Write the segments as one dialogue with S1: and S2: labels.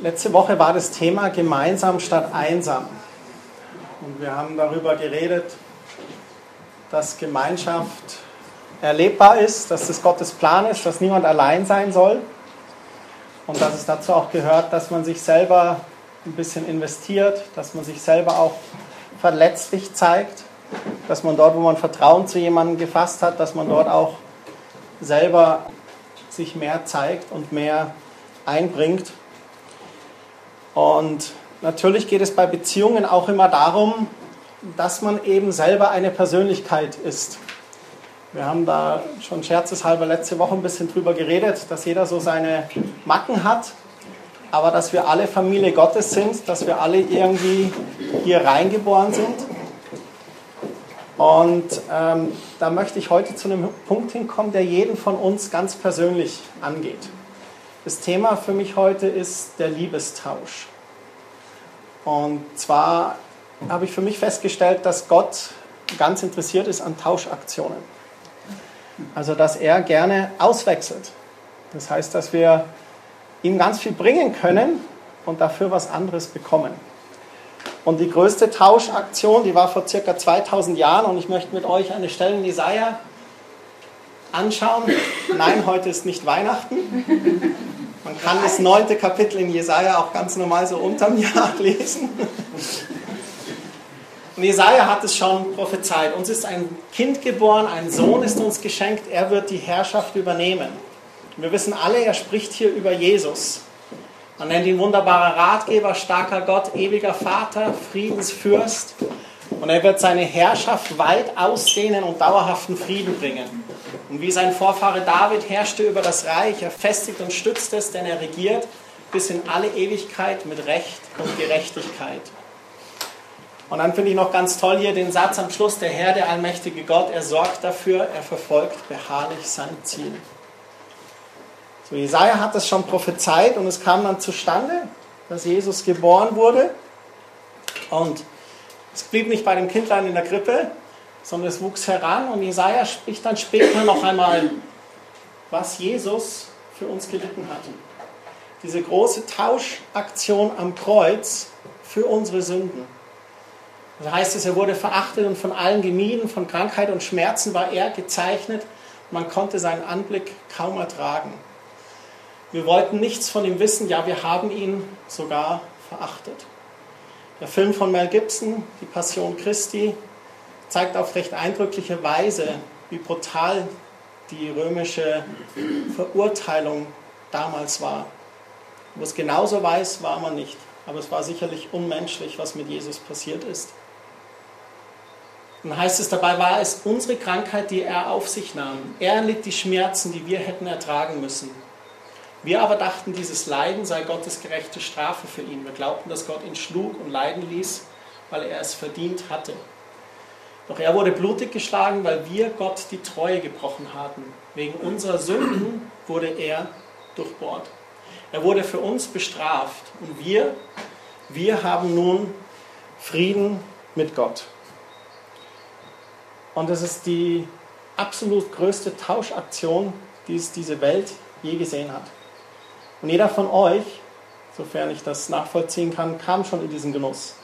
S1: Letzte Woche war das Thema gemeinsam statt einsam. Und wir haben darüber geredet, dass Gemeinschaft erlebbar ist, dass das Gottes Plan ist, dass niemand allein sein soll. Und dass es dazu auch gehört, dass man sich selber ein bisschen investiert, dass man sich selber auch verletzlich zeigt, dass man dort, wo man Vertrauen zu jemandem gefasst hat, dass man dort auch selber sich mehr zeigt und mehr einbringt. Und natürlich geht es bei Beziehungen auch immer darum, dass man eben selber eine Persönlichkeit ist. Wir haben da schon scherzeshalber letzte Woche ein bisschen drüber geredet, dass jeder so seine Macken hat, aber dass wir alle Familie Gottes sind, dass wir alle irgendwie hier reingeboren sind. Und ähm, da möchte ich heute zu einem Punkt hinkommen, der jeden von uns ganz persönlich angeht. Das Thema für mich heute ist der Liebestausch. Und zwar habe ich für mich festgestellt, dass Gott ganz interessiert ist an Tauschaktionen. Also dass er gerne auswechselt. Das heißt, dass wir ihm ganz viel bringen können und dafür was anderes bekommen. Und die größte Tauschaktion, die war vor circa 2000 Jahren und ich möchte mit euch eine Stelle in Jesaja anschauen. Nein, heute ist nicht Weihnachten. Man kann das neunte Kapitel in Jesaja auch ganz normal so unterm Jahr lesen. Und Jesaja hat es schon prophezeit. Uns ist ein Kind geboren, ein Sohn ist uns geschenkt, er wird die Herrschaft übernehmen. Wir wissen alle, er spricht hier über Jesus. Man nennt ihn wunderbarer Ratgeber, starker Gott, ewiger Vater, Friedensfürst. Und er wird seine Herrschaft weit ausdehnen und dauerhaften Frieden bringen. Und wie sein Vorfahre David herrschte über das Reich, er festigt und stützt es, denn er regiert bis in alle Ewigkeit mit Recht und Gerechtigkeit. Und dann finde ich noch ganz toll hier den Satz am Schluss, der Herr, der allmächtige Gott, er sorgt dafür, er verfolgt beharrlich sein Ziel. So, Jesaja hat das schon prophezeit und es kam dann zustande, dass Jesus geboren wurde. Und es blieb nicht bei dem Kindlein in der Krippe, sondern es wuchs heran und Jesaja spricht dann später noch einmal, was Jesus für uns gelitten hat. Diese große Tauschaktion am Kreuz für unsere Sünden. Das heißt es, er wurde verachtet und von allen gemieden, von Krankheit und Schmerzen war er gezeichnet. Man konnte seinen Anblick kaum ertragen. Wir wollten nichts von ihm wissen, ja, wir haben ihn sogar verachtet. Der Film von Mel Gibson, Die Passion Christi, zeigt auf recht eindrückliche Weise, wie brutal die römische Verurteilung damals war. Wo es genauso weiß, war man nicht. Aber es war sicherlich unmenschlich, was mit Jesus passiert ist. Dann heißt es, dabei war es unsere Krankheit, die er auf sich nahm. Er litt die Schmerzen, die wir hätten ertragen müssen. Wir aber dachten, dieses Leiden sei Gottes gerechte Strafe für ihn. Wir glaubten, dass Gott ihn schlug und leiden ließ, weil er es verdient hatte. Doch er wurde blutig geschlagen, weil wir Gott die Treue gebrochen hatten. Wegen unserer Sünden wurde er durchbohrt. Er wurde für uns bestraft und wir, wir haben nun Frieden mit Gott. Und das ist die absolut größte Tauschaktion, die es diese Welt je gesehen hat. Und jeder von euch, sofern ich das nachvollziehen kann, kam schon in diesen Genuss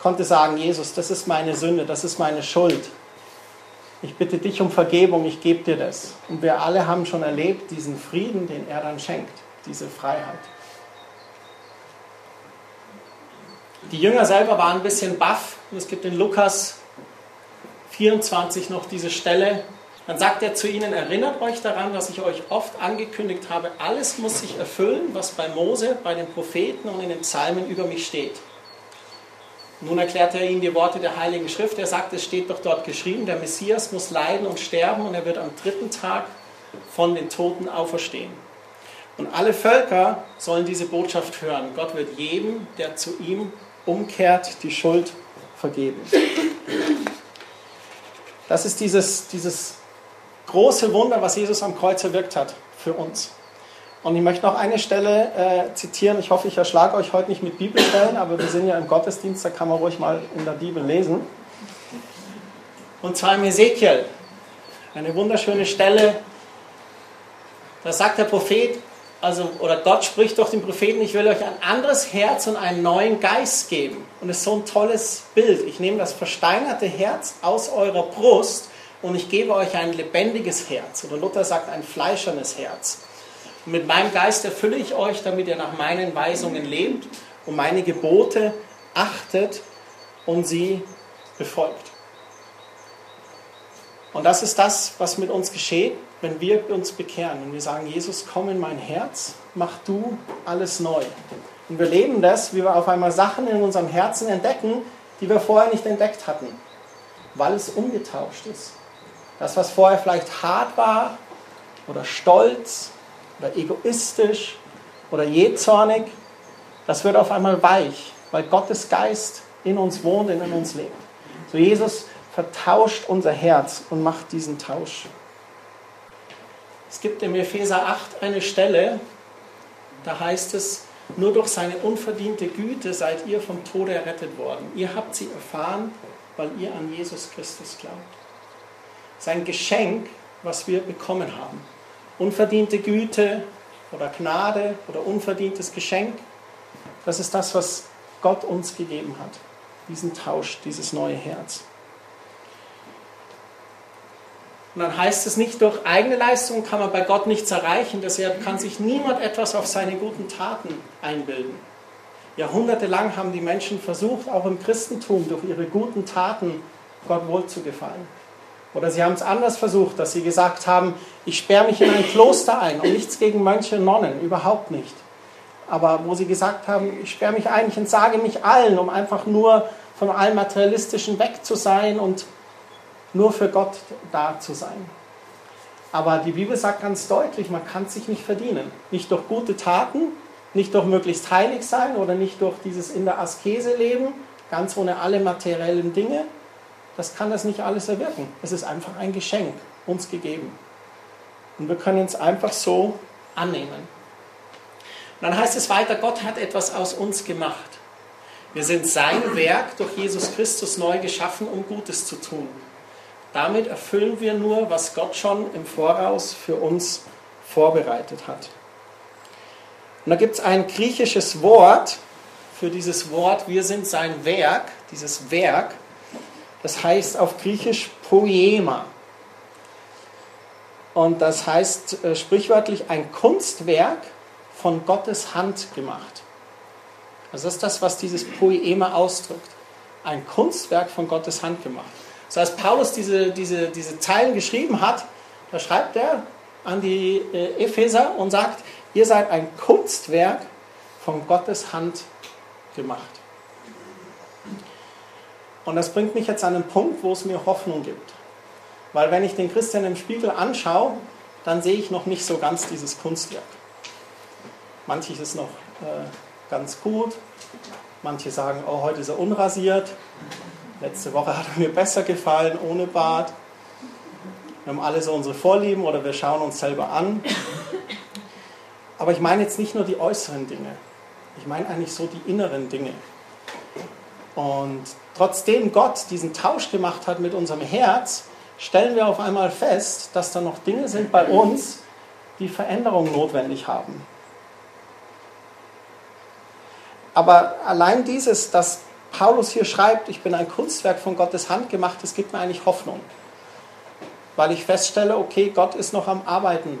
S1: konnte sagen, Jesus, das ist meine Sünde, das ist meine Schuld. Ich bitte dich um Vergebung, ich gebe dir das. Und wir alle haben schon erlebt diesen Frieden, den er dann schenkt, diese Freiheit. Die Jünger selber waren ein bisschen baff. Es gibt in Lukas 24 noch diese Stelle. Dann sagt er zu ihnen, erinnert euch daran, was ich euch oft angekündigt habe. Alles muss sich erfüllen, was bei Mose, bei den Propheten und in den Psalmen über mich steht. Nun erklärt er ihnen die Worte der Heiligen Schrift. Er sagt, es steht doch dort geschrieben, der Messias muss leiden und sterben und er wird am dritten Tag von den Toten auferstehen. Und alle Völker sollen diese Botschaft hören. Gott wird jedem, der zu ihm umkehrt, die Schuld vergeben. Das ist dieses, dieses große Wunder, was Jesus am Kreuz erwirkt hat für uns. Und ich möchte noch eine Stelle äh, zitieren. Ich hoffe, ich erschlage euch heute nicht mit Bibelstellen, aber wir sind ja im Gottesdienst, da kann man ruhig mal in der Bibel lesen. Und zwar im Ezekiel. Eine wunderschöne Stelle. Da sagt der Prophet, also, oder Gott spricht durch den Propheten, ich will euch ein anderes Herz und einen neuen Geist geben. Und es ist so ein tolles Bild. Ich nehme das versteinerte Herz aus eurer Brust und ich gebe euch ein lebendiges Herz. Oder Luther sagt ein fleischernes Herz. Und mit meinem Geist erfülle ich euch, damit ihr nach meinen Weisungen lebt und meine Gebote achtet und sie befolgt. Und das ist das, was mit uns geschieht, wenn wir uns bekehren und wir sagen, Jesus, komm in mein Herz, mach du alles neu. Und wir leben das, wie wir auf einmal Sachen in unserem Herzen entdecken, die wir vorher nicht entdeckt hatten, weil es umgetauscht ist. Das, was vorher vielleicht hart war oder stolz oder egoistisch oder jähzornig, das wird auf einmal weich, weil Gottes Geist in uns wohnt und in uns lebt. So Jesus vertauscht unser Herz und macht diesen Tausch. Es gibt im Epheser 8 eine Stelle, da heißt es, nur durch seine unverdiente Güte seid ihr vom Tode errettet worden. Ihr habt sie erfahren, weil ihr an Jesus Christus glaubt. Sein Geschenk, was wir bekommen haben. Unverdiente Güte oder Gnade oder unverdientes Geschenk, das ist das, was Gott uns gegeben hat. Diesen Tausch, dieses neue Herz. Und dann heißt es nicht, durch eigene Leistung kann man bei Gott nichts erreichen, deshalb kann sich niemand etwas auf seine guten Taten einbilden. Jahrhundertelang haben die Menschen versucht, auch im Christentum durch ihre guten Taten Gott wohlzugefallen. Oder sie haben es anders versucht, dass sie gesagt haben, ich sperre mich in ein Kloster ein und nichts gegen Mönche und Nonnen, überhaupt nicht. Aber wo sie gesagt haben, ich sperre mich ein, ich entsage mich allen, um einfach nur von allem Materialistischen weg zu sein und nur für Gott da zu sein. Aber die Bibel sagt ganz deutlich, man kann es sich nicht verdienen. Nicht durch gute Taten, nicht durch möglichst heilig sein oder nicht durch dieses in der Askese leben, ganz ohne alle materiellen Dinge. Das kann das nicht alles erwirken. Es ist einfach ein Geschenk uns gegeben. Und wir können es einfach so annehmen. Und dann heißt es weiter, Gott hat etwas aus uns gemacht. Wir sind sein Werk durch Jesus Christus neu geschaffen, um Gutes zu tun. Damit erfüllen wir nur, was Gott schon im Voraus für uns vorbereitet hat. Und da gibt es ein griechisches Wort für dieses Wort, wir sind sein Werk, dieses Werk, das heißt auf Griechisch Poema. Und das heißt äh, sprichwörtlich ein Kunstwerk von Gottes Hand gemacht. Also das ist das, was dieses Poema ausdrückt. Ein Kunstwerk von Gottes Hand gemacht. So als Paulus diese, diese, diese Zeilen geschrieben hat, da schreibt er an die äh, Epheser und sagt, ihr seid ein Kunstwerk von Gottes Hand gemacht. Und das bringt mich jetzt an einen Punkt, wo es mir Hoffnung gibt. Weil wenn ich den Christian im Spiegel anschaue, dann sehe ich noch nicht so ganz dieses Kunstwerk. Manches ist noch äh, ganz gut, manche sagen, oh, heute ist er unrasiert, Letzte Woche hat er mir besser gefallen, ohne Bart. Wir haben alle so unsere Vorlieben oder wir schauen uns selber an. Aber ich meine jetzt nicht nur die äußeren Dinge. Ich meine eigentlich so die inneren Dinge. Und trotzdem Gott diesen Tausch gemacht hat mit unserem Herz, stellen wir auf einmal fest, dass da noch Dinge sind bei uns, die Veränderung notwendig haben. Aber allein dieses, dass Paulus hier schreibt, ich bin ein Kunstwerk von Gottes Hand gemacht, das gibt mir eigentlich Hoffnung. Weil ich feststelle, okay, Gott ist noch am Arbeiten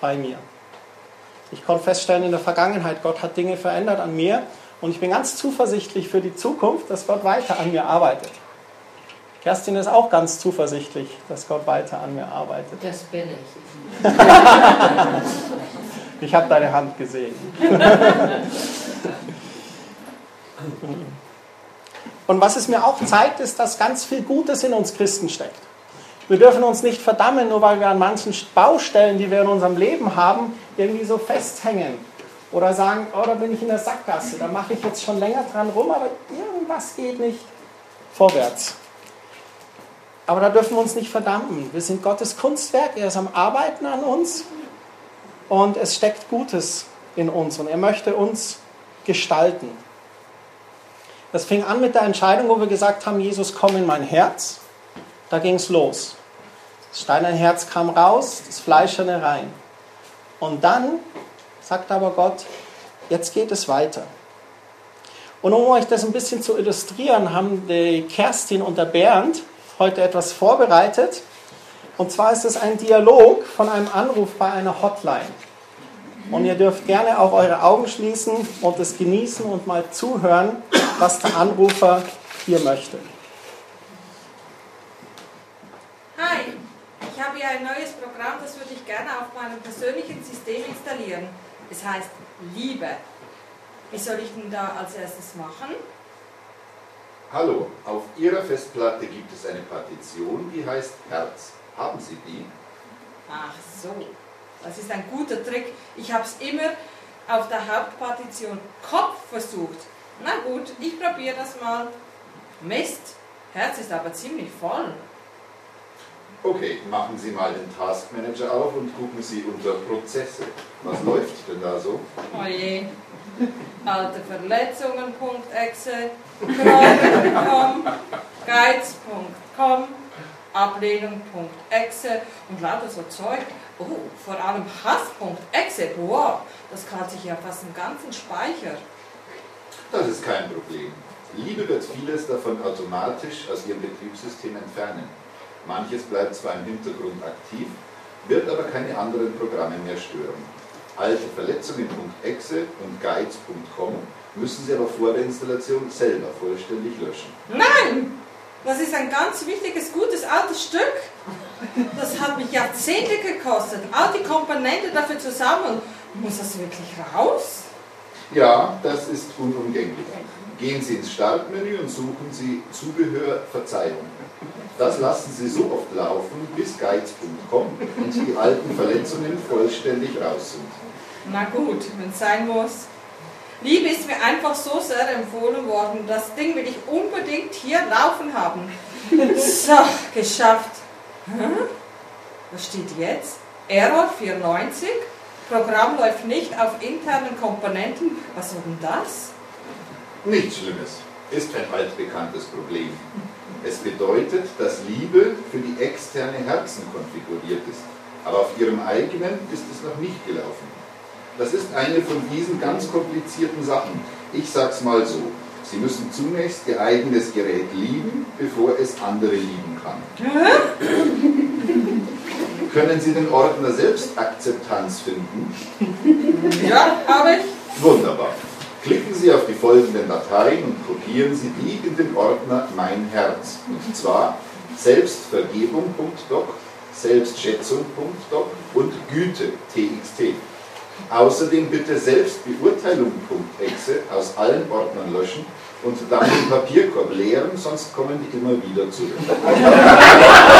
S1: bei mir. Ich konnte feststellen in der Vergangenheit, Gott hat Dinge verändert an mir und ich bin ganz zuversichtlich für die Zukunft, dass Gott weiter an mir arbeitet. Kerstin ist auch ganz zuversichtlich, dass Gott weiter an mir arbeitet.
S2: Das bin ich.
S1: ich habe deine Hand gesehen. Und was es mir auch zeigt, ist, dass ganz viel Gutes in uns Christen steckt. Wir dürfen uns nicht verdammen, nur weil wir an manchen Baustellen, die wir in unserem Leben haben, irgendwie so festhängen. Oder sagen, oh, da bin ich in der Sackgasse, da mache ich jetzt schon länger dran rum, aber irgendwas geht nicht vorwärts. Aber da dürfen wir uns nicht verdammen. Wir sind Gottes Kunstwerk, er ist am Arbeiten an uns und es steckt Gutes in uns und er möchte uns gestalten. Das fing an mit der Entscheidung, wo wir gesagt haben, Jesus, komm in mein Herz. Da ging es los. Das steinerne Herz kam raus, das Fleischerne rein. Und dann sagt aber Gott, jetzt geht es weiter. Und um euch das ein bisschen zu illustrieren, haben die Kerstin und der Bernd heute etwas vorbereitet. Und zwar ist es ein Dialog von einem Anruf bei einer Hotline. Und ihr dürft gerne auch eure Augen schließen und es genießen und mal zuhören, was der Anrufer hier möchte.
S2: Hi, ich habe hier ein neues Programm, das würde ich gerne auf meinem persönlichen System installieren. Es heißt Liebe. Wie soll ich denn da als erstes machen?
S3: Hallo, auf Ihrer Festplatte gibt es eine Partition, die heißt Herz. Haben Sie die?
S2: Ach so, das ist ein guter Trick. Ich habe es immer auf der Hauptpartition Kopf versucht. Na gut, ich probiere das mal. Mist, Herz ist aber ziemlich voll.
S3: Okay, machen Sie mal den Task Manager auf und gucken Sie unter Prozesse. Was läuft denn da so?
S2: Oje, alte Verletzungen.exe, Kragen.com, Geiz.com, Ablehnung.exe und lauter so Zeug. Oh, vor allem Hass.exe, wow, das kratzt sich ja fast im ganzen Speicher.
S3: Das ist kein Problem. Liebe wird vieles davon automatisch aus Ihrem Betriebssystem entfernen. Manches bleibt zwar im Hintergrund aktiv, wird aber keine anderen Programme mehr stören. Alte Verletzungen.exe und Guides.com müssen Sie aber vor der Installation selber vollständig löschen.
S2: Nein! Das ist ein ganz wichtiges, gutes, altes Stück. Das hat mich Jahrzehnte gekostet. All die Komponenten dafür zusammen. Muss das wirklich raus?
S3: Ja, das ist unumgänglich. Gehen Sie ins Startmenü und suchen Sie Zubehör Verzeihung. Das lassen Sie so oft laufen, bis guides.com und die alten Verletzungen vollständig raus sind.
S2: Na gut, wenn es sein muss. Liebe ist mir einfach so sehr empfohlen worden. Das Ding will ich unbedingt hier laufen haben. So, geschafft. Hm? Was steht jetzt? Error 94. Programm läuft nicht auf internen Komponenten. Was soll denn das?
S3: Nichts Schlimmes. Ist ein altbekanntes Problem. Es bedeutet, dass Liebe für die externe Herzen konfiguriert ist. Aber auf ihrem eigenen ist es noch nicht gelaufen. Das ist eine von diesen ganz komplizierten Sachen. Ich sag's mal so. Sie müssen zunächst Ihr eigenes Gerät lieben, bevor es andere lieben kann. Können Sie den Ordner Selbstakzeptanz finden?
S2: Ja, habe ich.
S3: Wunderbar. Klicken Sie auf die folgenden Dateien und kopieren Sie die in den Ordner Mein Herz. Und zwar Selbstvergebung.doc, Selbstschätzung.doc und Güte.txt. Außerdem bitte Selbstbeurteilung.exe aus allen Ordnern löschen und dann den Papierkorb leeren, sonst kommen die immer wieder zurück.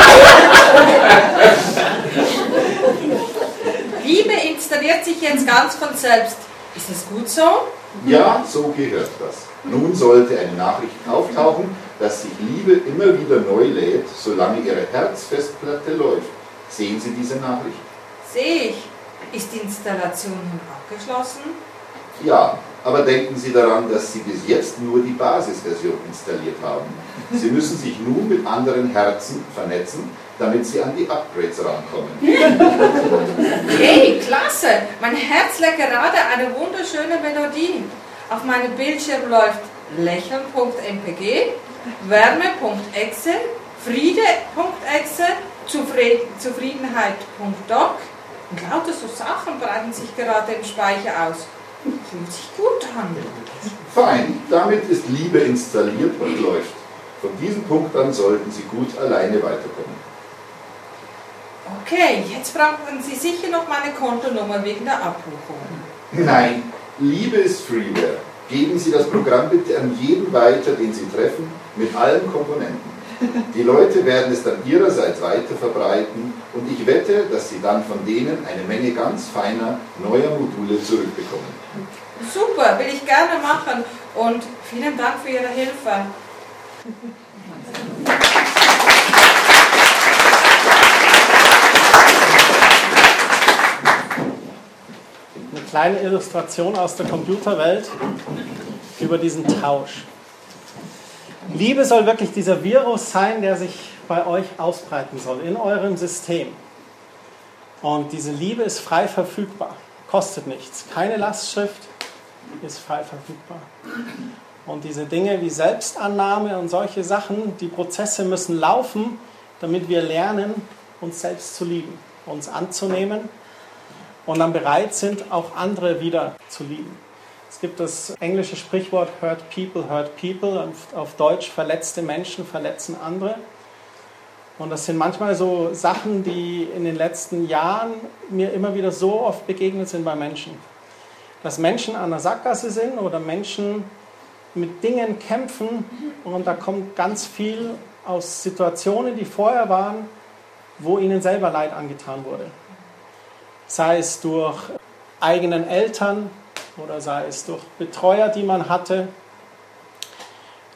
S2: Liebe installiert sich jetzt ganz von selbst. Ist das gut so?
S3: Ja, so gehört das. Nun sollte eine Nachricht auftauchen, dass sich Liebe immer wieder neu lädt, solange ihre Herzfestplatte läuft. Sehen Sie diese Nachricht?
S2: Sehe ich. Ist die Installation nun abgeschlossen?
S3: Ja, aber denken Sie daran, dass Sie bis jetzt nur die Basisversion installiert haben. Sie müssen sich nun mit anderen Herzen vernetzen, damit Sie an die Upgrades rankommen.
S2: Hey, klasse! Mein Herz leckt gerade eine wunderschöne Melodie. Auf meinem Bildschirm läuft lächeln.mpg, wärme.exe, friede.exe, Zufried zufriedenheit.doc und lauter so Sachen breiten sich gerade im Speicher aus. Fühlt sich gut an.
S3: Fein, damit ist Liebe installiert und läuft. Von diesem Punkt an sollten Sie gut alleine weiterkommen.
S2: Okay, jetzt brauchen Sie sicher noch meine Kontonummer wegen der Abbuchung.
S3: Nein, Liebe ist Freeware. Geben Sie das Programm bitte an jeden weiter, den Sie treffen, mit allen Komponenten. Die Leute werden es dann ihrerseits weiter verbreiten und ich wette, dass Sie dann von denen eine Menge ganz feiner neuer Module zurückbekommen.
S2: Super, will ich gerne machen und vielen Dank für Ihre Hilfe.
S1: Eine kleine Illustration aus der Computerwelt über diesen Tausch. Liebe soll wirklich dieser Virus sein, der sich bei euch ausbreiten soll, in eurem System. Und diese Liebe ist frei verfügbar. kostet nichts. Keine Lastschrift ist frei verfügbar. Und diese Dinge wie Selbstannahme und solche Sachen, die Prozesse müssen laufen, damit wir lernen, uns selbst zu lieben, uns anzunehmen und dann bereit sind, auch andere wieder zu lieben. Es gibt das englische Sprichwort Hurt People, Hurt People, auf Deutsch verletzte Menschen verletzen andere. Und das sind manchmal so Sachen, die in den letzten Jahren mir immer wieder so oft begegnet sind bei Menschen. Dass Menschen an der Sackgasse sind oder Menschen mit Dingen kämpfen und da kommt ganz viel aus Situationen, die vorher waren, wo ihnen selber Leid angetan wurde. Sei es durch eigenen Eltern oder sei es durch Betreuer, die man hatte,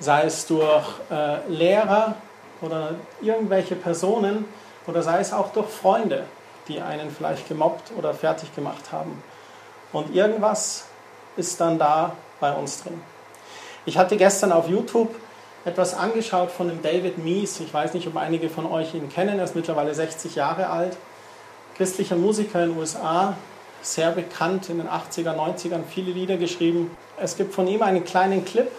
S1: sei es durch äh, Lehrer oder irgendwelche Personen oder sei es auch durch Freunde, die einen vielleicht gemobbt oder fertig gemacht haben. Und irgendwas ist dann da bei uns drin. Ich hatte gestern auf YouTube etwas angeschaut von dem David Mies. Ich weiß nicht, ob einige von euch ihn kennen. Er ist mittlerweile 60 Jahre alt. Christlicher Musiker in den USA, sehr bekannt in den 80er, 90ern, viele Lieder geschrieben. Es gibt von ihm einen kleinen Clip,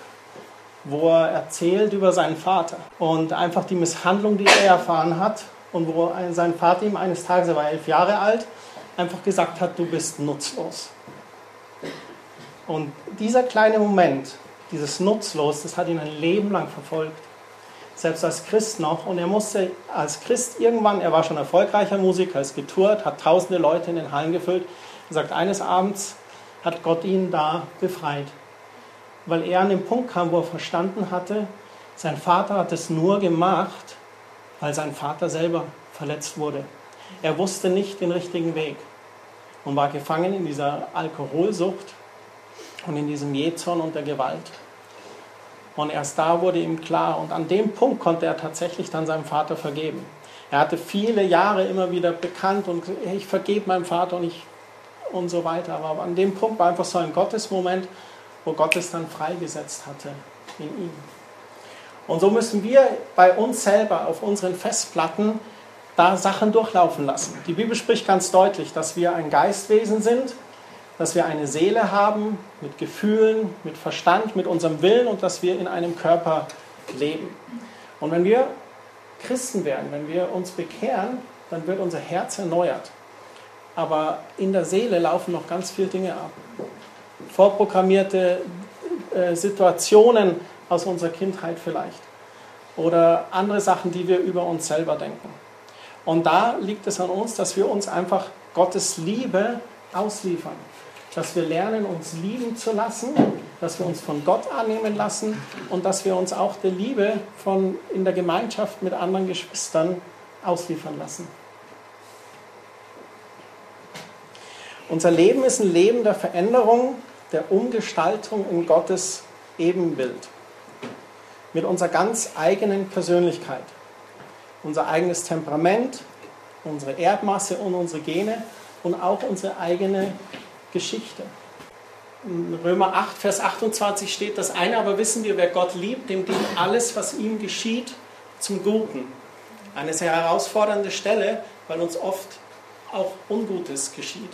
S1: wo er erzählt über seinen Vater und einfach die Misshandlung, die er erfahren hat und wo sein Vater ihm eines Tages, er war elf Jahre alt, einfach gesagt hat, du bist nutzlos. Und dieser kleine Moment, dieses Nutzlos, das hat ihn ein Leben lang verfolgt. Selbst als Christ noch. Und er musste als Christ irgendwann, er war schon erfolgreicher Musiker, ist getourt, hat tausende Leute in den Hallen gefüllt. Er sagt, eines Abends hat Gott ihn da befreit. Weil er an den Punkt kam, wo er verstanden hatte, sein Vater hat es nur gemacht, weil sein Vater selber verletzt wurde. Er wusste nicht den richtigen Weg und war gefangen in dieser Alkoholsucht und in diesem Jezorn und der Gewalt. Und erst da wurde ihm klar, und an dem Punkt konnte er tatsächlich dann seinem Vater vergeben. Er hatte viele Jahre immer wieder bekannt und ich vergebe meinem Vater und, ich, und so weiter. Aber an dem Punkt war einfach so ein Gottesmoment, wo Gott es dann freigesetzt hatte in ihm. Und so müssen wir bei uns selber auf unseren Festplatten da Sachen durchlaufen lassen. Die Bibel spricht ganz deutlich, dass wir ein Geistwesen sind dass wir eine Seele haben mit Gefühlen, mit Verstand, mit unserem Willen und dass wir in einem Körper leben. Und wenn wir Christen werden, wenn wir uns bekehren, dann wird unser Herz erneuert. Aber in der Seele laufen noch ganz viele Dinge ab. Vorprogrammierte äh, Situationen aus unserer Kindheit vielleicht. Oder andere Sachen, die wir über uns selber denken. Und da liegt es an uns, dass wir uns einfach Gottes Liebe ausliefern dass wir lernen, uns lieben zu lassen, dass wir uns von Gott annehmen lassen und dass wir uns auch der Liebe von, in der Gemeinschaft mit anderen Geschwistern ausliefern lassen. Unser Leben ist ein Leben der Veränderung, der Umgestaltung in Gottes Ebenbild. Mit unserer ganz eigenen Persönlichkeit. Unser eigenes Temperament, unsere Erdmasse und unsere Gene und auch unsere eigene Geschichte. In Römer 8, Vers 28 steht das eine, aber wissen wir, wer Gott liebt, dem dient alles, was ihm geschieht, zum Guten. Eine sehr herausfordernde Stelle, weil uns oft auch Ungutes geschieht.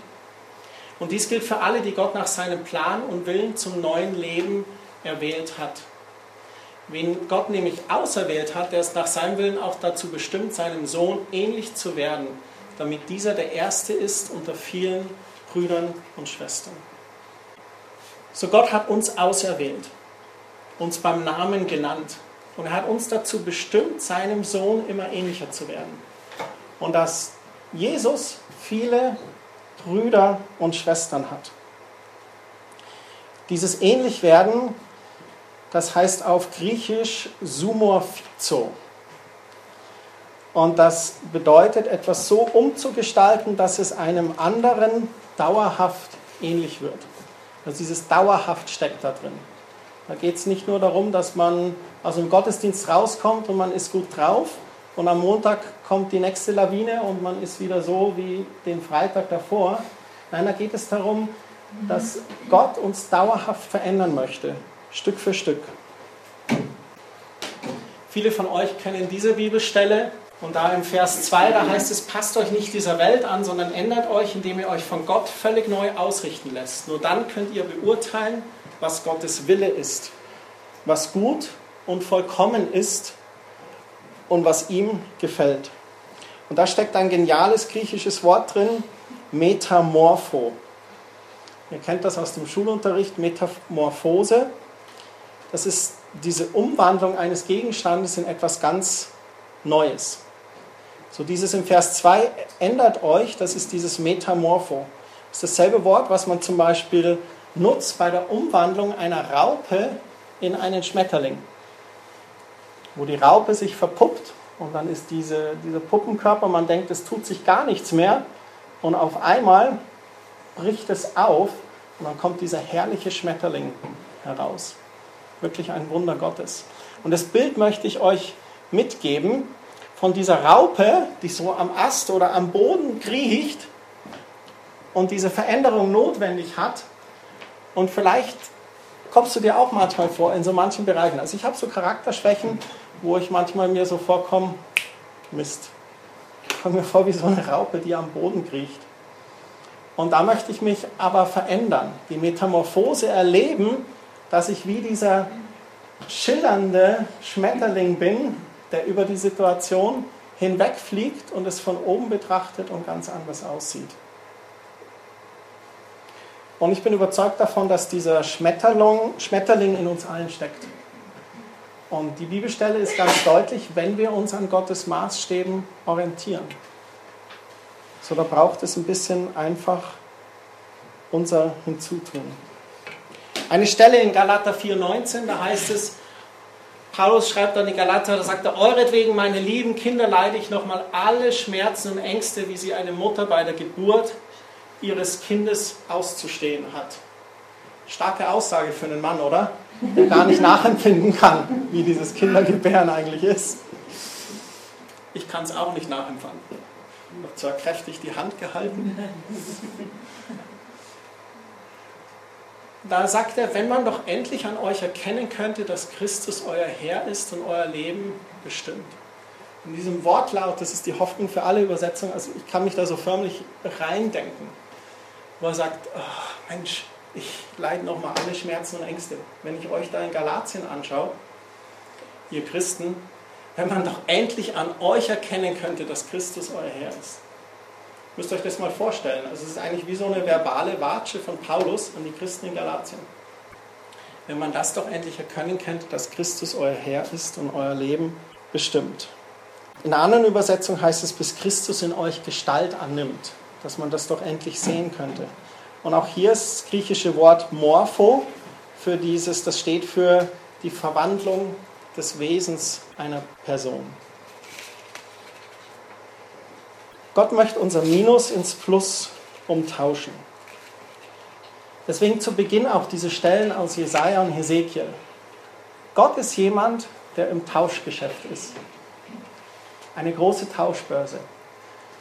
S1: Und dies gilt für alle, die Gott nach seinem Plan und Willen zum neuen Leben erwählt hat. Wen Gott nämlich auserwählt hat, der ist nach seinem Willen auch dazu bestimmt, seinem Sohn ähnlich zu werden, damit dieser der Erste ist unter vielen Brüdern und Schwestern. So Gott hat uns auserwählt, uns beim Namen genannt und er hat uns dazu bestimmt, seinem Sohn immer ähnlicher zu werden. Und dass Jesus viele Brüder und Schwestern hat. Dieses Ähnlichwerden, das heißt auf Griechisch sumorphizo. Und das bedeutet, etwas so umzugestalten, dass es einem anderen dauerhaft ähnlich wird. Also dieses dauerhaft steckt da drin. Da geht es nicht nur darum, dass man aus dem Gottesdienst rauskommt und man ist gut drauf und am Montag kommt die nächste Lawine und man ist wieder so wie den Freitag davor. Nein, da geht es darum, dass Gott uns dauerhaft verändern möchte, Stück für Stück. Viele von euch kennen diese Bibelstelle Und da im Vers 2, da heißt es, passt euch nicht dieser Welt an, sondern ändert euch, indem ihr euch von Gott völlig neu ausrichten lässt. Nur dann könnt ihr beurteilen, was Gottes Wille ist, was gut und vollkommen ist und was ihm gefällt. Und da steckt ein geniales griechisches Wort drin, Metamorpho. Ihr kennt das aus dem Schulunterricht, Metamorphose. Das ist diese Umwandlung eines Gegenstandes in etwas ganz Neues. So dieses im Vers 2 ändert euch, das ist dieses Metamorpho. Das ist dasselbe Wort, was man zum Beispiel nutzt bei der Umwandlung einer Raupe in einen Schmetterling. Wo die Raupe sich verpuppt und dann ist diese, dieser Puppenkörper, man denkt, es tut sich gar nichts mehr. Und auf einmal bricht es auf und dann kommt dieser herrliche Schmetterling heraus. Wirklich ein Wunder Gottes. Und das Bild möchte ich euch mitgeben von dieser Raupe, die so am Ast oder am Boden kriecht und diese Veränderung notwendig hat. Und vielleicht kommst du dir auch manchmal vor in so manchen Bereichen. Also ich habe so Charakterschwächen, wo ich manchmal mir so vorkomme, Mist, ich komme mir vor wie so eine Raupe, die am Boden kriecht. Und da möchte ich mich aber verändern, die Metamorphose erleben, dass ich wie dieser schillernde Schmetterling bin, der über die Situation hinwegfliegt und es von oben betrachtet und ganz anders aussieht. Und ich bin überzeugt davon, dass dieser Schmetterling, Schmetterling in uns allen steckt. Und die Bibelstelle ist ganz deutlich, wenn wir uns an Gottes Maßstäben orientieren. So, da braucht es ein bisschen einfach unser Hinzutun. Eine Stelle in Galater 4,19, da heißt es, Paulus schreibt an die Galater, da sagt er, euretwegen, meine lieben Kinder, leide ich nochmal alle Schmerzen und Ängste, wie sie eine Mutter bei der Geburt ihres Kindes auszustehen hat. Starke Aussage für einen Mann, oder? Der gar nicht nachempfinden kann, wie dieses Kindergebären eigentlich ist. Ich kann es auch nicht nachempfinden. Ich habe zwar kräftig die Hand gehalten. Da sagt er, wenn man doch endlich an euch erkennen könnte, dass Christus euer Herr ist und euer Leben bestimmt. In diesem Wortlaut, das ist die Hoffnung für alle Übersetzungen, also ich kann mich da so förmlich reindenken, wo er sagt, oh, Mensch, ich leide nochmal alle Schmerzen und Ängste. Wenn ich euch da in Galatien anschaue, ihr Christen, wenn man doch endlich an euch erkennen könnte, dass Christus euer Herr ist. Müsst euch das mal vorstellen. Also es ist eigentlich wie so eine verbale Watsche von Paulus an die Christen in Galatien. Wenn man das doch endlich erkennen könnte, dass Christus euer Herr ist und euer Leben bestimmt. In einer anderen Übersetzung heißt es, bis Christus in euch Gestalt annimmt, dass man das doch endlich sehen könnte. Und auch hier ist das griechische Wort Morpho für dieses, das steht für die Verwandlung des Wesens einer Person. Gott möchte unser Minus ins Plus umtauschen. Deswegen zu Beginn auch diese Stellen aus Jesaja und Hesekiel. Gott ist jemand, der im Tauschgeschäft ist. Eine große Tauschbörse.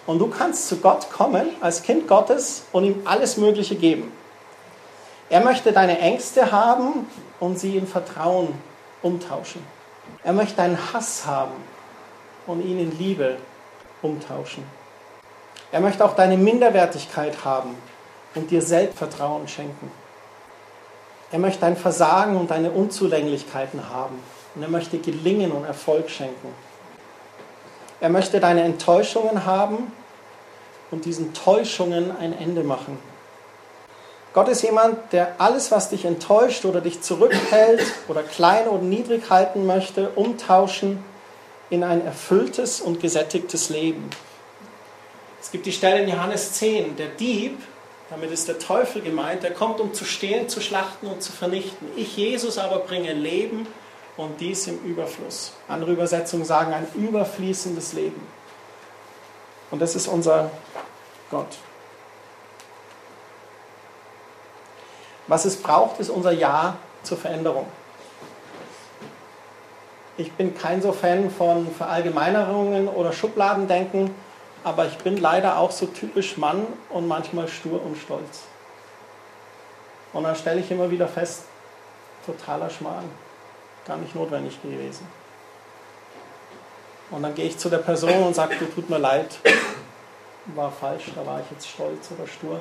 S1: Und du kannst zu Gott kommen als Kind Gottes und ihm alles Mögliche geben. Er möchte deine Ängste haben und sie in Vertrauen umtauschen. Er möchte deinen Hass haben und ihn in Liebe umtauschen. Er möchte auch deine Minderwertigkeit haben und dir Selbstvertrauen schenken. Er möchte dein Versagen und deine Unzulänglichkeiten haben. Und er möchte Gelingen und Erfolg schenken. Er möchte deine Enttäuschungen haben und diesen Täuschungen ein Ende machen. Gott ist jemand, der alles, was dich enttäuscht oder dich zurückhält oder klein oder niedrig halten möchte, umtauschen in ein erfülltes und gesättigtes Leben. Es gibt die Stelle in Johannes 10, der Dieb, damit ist der Teufel gemeint, der kommt, um zu stehlen, zu schlachten und zu vernichten. Ich, Jesus, aber bringe Leben und dies im Überfluss. Andere Übersetzungen sagen ein überfließendes Leben. Und das ist unser Gott. Was es braucht, ist unser Ja zur Veränderung. Ich bin kein so Fan von Verallgemeinerungen oder Schubladendenken aber ich bin leider auch so typisch Mann und manchmal stur und stolz. Und dann stelle ich immer wieder fest, totaler Schmarrn, gar nicht notwendig gewesen. Und dann gehe ich zu der Person und sage, du tut mir leid, war falsch, da war ich jetzt stolz oder stur.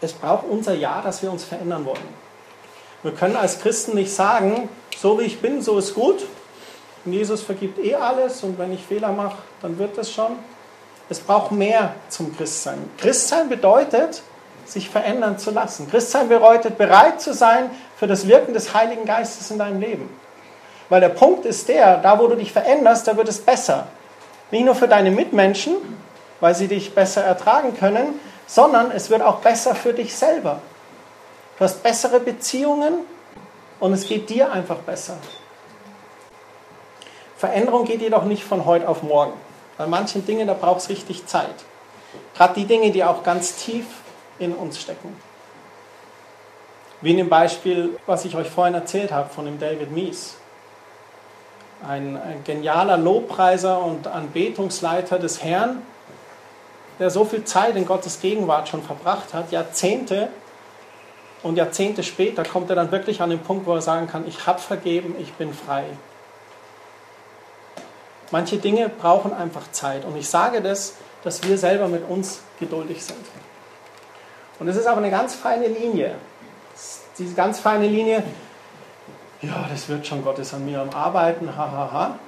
S1: Es braucht unser Ja, dass wir uns verändern wollen. Wir können als Christen nicht sagen, so wie ich bin, so ist gut. Und Jesus vergibt eh alles und wenn ich Fehler mache, dann wird das schon. Es braucht mehr zum Christsein. Christsein bedeutet, sich verändern zu lassen. Christsein bedeutet, bereit zu sein für das Wirken des Heiligen Geistes in deinem Leben. Weil der Punkt ist der, da wo du dich veränderst, da wird es besser. Nicht nur für deine Mitmenschen, weil sie dich besser ertragen können, sondern es wird auch besser für dich selber. Du hast bessere Beziehungen und es geht dir einfach besser. Veränderung geht jedoch nicht von heute auf morgen. Bei manchen Dingen, da braucht es richtig Zeit. Gerade die Dinge, die auch ganz tief in uns stecken. Wie in dem Beispiel, was ich euch vorhin erzählt habe von dem David Mies. Ein, genialer Lobpreiser und Anbetungsleiter des Herrn, der so viel Zeit in Gottes Gegenwart schon verbracht hat, Jahrzehnte. Und Jahrzehnte später kommt er dann wirklich an den Punkt, wo er sagen kann, ich habe vergeben, ich bin frei. Manche Dinge brauchen einfach Zeit. Und ich sage das, dass wir selber mit uns geduldig sind. Und es ist aber eine ganz feine Linie. Diese ganz feine Linie, ja, das wird schon, Gott ist an mir am Arbeiten, hahaha. Ha, ha.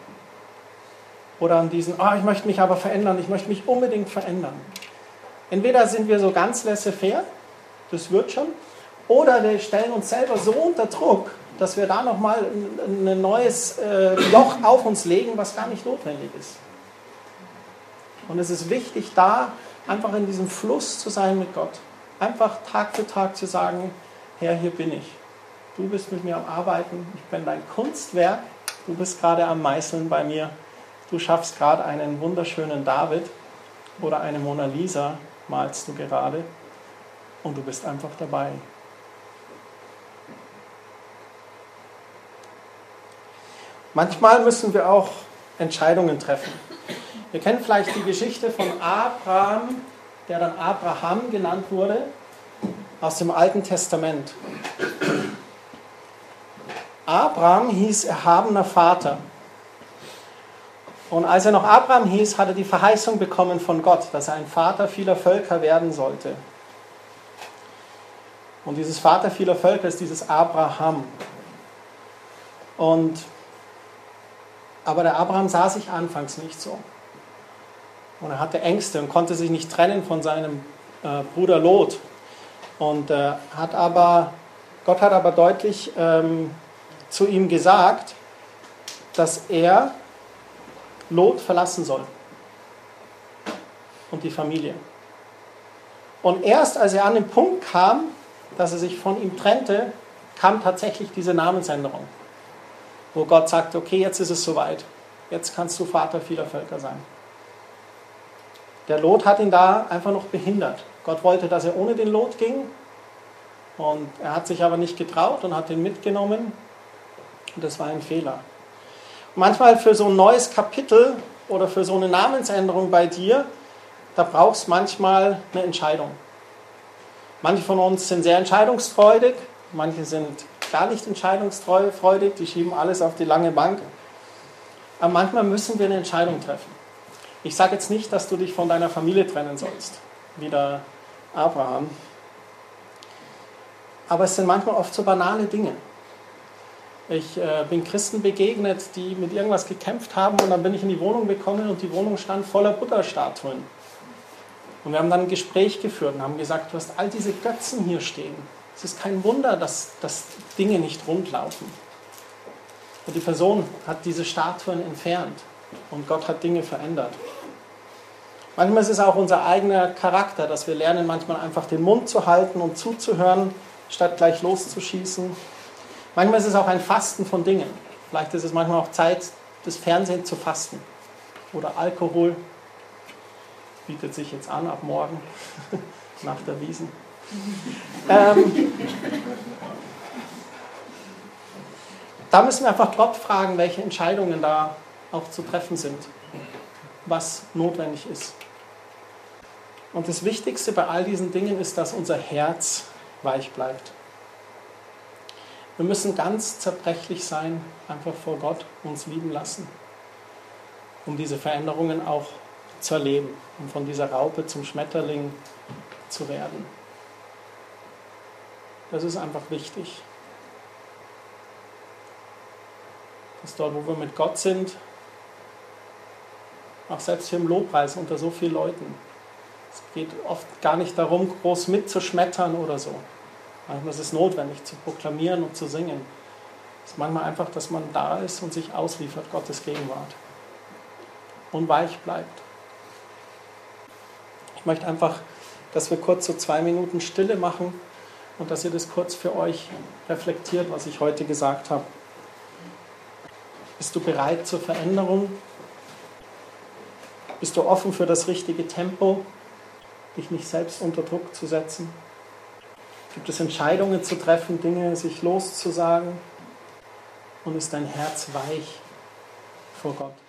S1: Oder an diesen, ah, ich möchte mich aber verändern, ich möchte mich unbedingt verändern. Entweder sind wir so ganz laissez-faire, das wird schon, oder wir stellen uns selber so unter Druck, dass wir da nochmal ein, ein neues äh, Loch auf uns legen, was gar nicht notwendig ist. Und es ist wichtig, da einfach in diesem Fluss zu sein mit Gott. Einfach Tag für Tag zu sagen, Herr, hier bin ich. Du bist mit mir am Arbeiten, ich bin dein Kunstwerk, du bist gerade am Meißeln bei mir, du schaffst gerade einen wunderschönen David oder eine Mona Lisa, malst du gerade und du bist einfach dabei. Manchmal müssen wir auch Entscheidungen treffen. Ihr kennt vielleicht die Geschichte von Abraham, der dann Abraham genannt wurde, aus dem Alten Testament. Abraham hieß erhabener Vater. Und als er noch Abraham hieß, hat er die Verheißung bekommen von Gott, dass er ein Vater vieler Völker werden sollte. Und dieses Vater vieler Völker ist dieses Abraham. Und aber der Abraham sah sich anfangs nicht so. Und er hatte Ängste und konnte sich nicht trennen von seinem äh, Bruder Lot. Und äh, hat aber, Gott hat aber deutlich ähm, zu ihm gesagt, dass er Lot verlassen soll. Und die Familie. Und erst als er an den Punkt kam, dass er sich von ihm trennte, kam tatsächlich diese Namensänderung wo Gott sagt, okay, jetzt ist es soweit. Jetzt kannst du Vater vieler Völker sein. Der Lot hat ihn da einfach noch behindert. Gott wollte, dass er ohne den Lot ging. Und er hat sich aber nicht getraut und hat ihn mitgenommen. Und das war ein Fehler. Und manchmal für so ein neues Kapitel oder für so eine Namensänderung bei dir, da brauchst du manchmal eine Entscheidung. Manche von uns sind sehr entscheidungsfreudig, manche sind gar nicht entscheidungsfreudig, die schieben alles auf die lange Bank. Aber manchmal müssen wir eine Entscheidung treffen. Ich sage jetzt nicht, dass du dich von deiner Familie trennen sollst, wie der Abraham. Aber es sind manchmal oft so banale Dinge. Ich äh, bin Christen begegnet, die mit irgendwas gekämpft haben und dann bin ich in die Wohnung gekommen und die Wohnung stand voller Buddha-Statuen. Und wir haben dann ein Gespräch geführt und haben gesagt, du hast all diese Götzen hier stehen. Es ist kein Wunder, dass, dass Dinge nicht rundlaufen. Und die Person hat diese Statuen entfernt und Gott hat Dinge verändert. Manchmal ist es auch unser eigener Charakter, dass wir lernen, manchmal einfach den Mund zu halten und zuzuhören, statt gleich loszuschießen. Manchmal ist es auch ein Fasten von Dingen. Vielleicht ist es manchmal auch Zeit, das Fernsehen zu fasten. Oder Alkohol bietet sich jetzt an ab morgen nach der Wiesen ähm, da müssen wir einfach Gott fragen, welche Entscheidungen da auch zu treffen sind, was notwendig ist. Und das Wichtigste bei all diesen Dingen ist, dass unser Herz weich bleibt. Wir müssen ganz zerbrechlich sein, einfach vor Gott uns lieben lassen, um diese Veränderungen auch zu erleben, um von dieser Raupe zum Schmetterling zu werden. Das ist einfach wichtig. Dass dort, wo wir mit Gott sind, auch selbst hier im Lobpreis unter so vielen Leuten, es geht oft gar nicht darum, groß mitzuschmettern oder so. Manchmal ist es notwendig zu proklamieren und zu singen. Es ist manchmal einfach, dass man da ist und sich ausliefert, Gottes Gegenwart. Und weich bleibt. Ich möchte einfach, dass wir kurz so zwei Minuten Stille machen und dass ihr das kurz für euch reflektiert, was ich heute gesagt habe. Bist du bereit zur Veränderung? Bist du offen für das richtige Tempo, dich nicht selbst unter Druck zu setzen? Gibt es Entscheidungen zu treffen, Dinge sich loszusagen? Und ist dein Herz weich vor Gott?